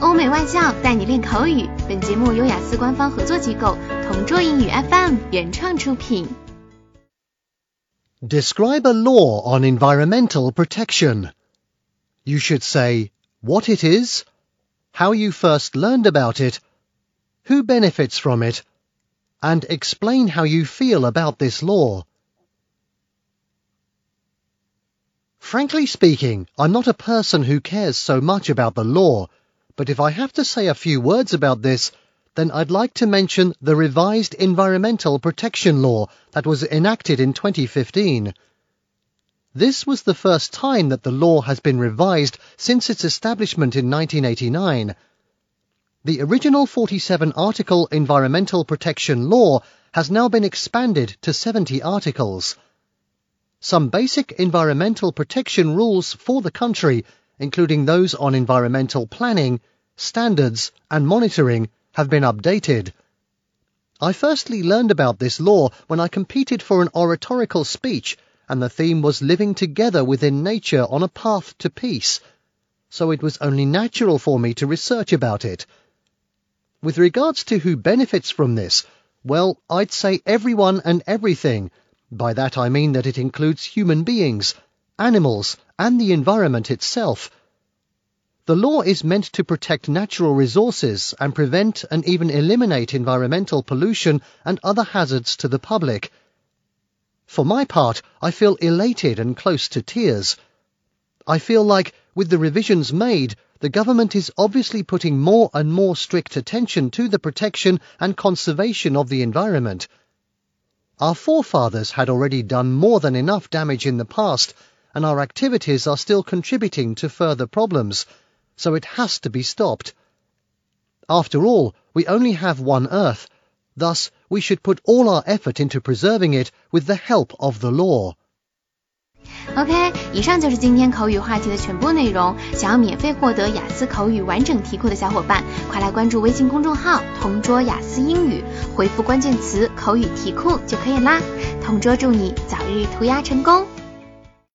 欧美外教带你练口语。本节目由雅思官方合作机构同桌英语 FM 原创出品。Describe a law on environmental protection. You should say what it is, how you first learned about it, who benefits from it, and explain how you feel about this law. Frankly speaking, I'm not a person who cares so much about the law, but if I have to say a few words about this, then I'd like to mention the revised Environmental Protection Law that was enacted in 2015. This was the first time that the law has been revised since its establishment in 1989. The original 47 article Environmental Protection Law has now been expanded to 70 articles. Some basic environmental protection rules for the country including those on environmental planning, standards and monitoring, have been updated. I firstly learned about this law when I competed for an oratorical speech and the theme was living together within nature on a path to peace, so it was only natural for me to research about it. With regards to who benefits from this, well, I'd say everyone and everything. By that I mean that it includes human beings, animals, and the environment itself. The law is meant to protect natural resources and prevent and even eliminate environmental pollution and other hazards to the public. For my part, I feel elated and close to tears. I feel like, with the revisions made, the government is obviously putting more and more strict attention to the protection and conservation of the environment. Our forefathers had already done more than enough damage in the past, and our activities are still contributing to further problems, so it has to be stopped. After all, we only have one Earth, thus we should put all our effort into preserving it with the help of the law. OK，以上就是今天口语话题的全部内容。想要免费获得雅思口语完整题库的小伙伴，快来关注微信公众号“同桌雅思英语”，回复关键词“口语题库”就可以啦。同桌祝你早日屠鸭成功！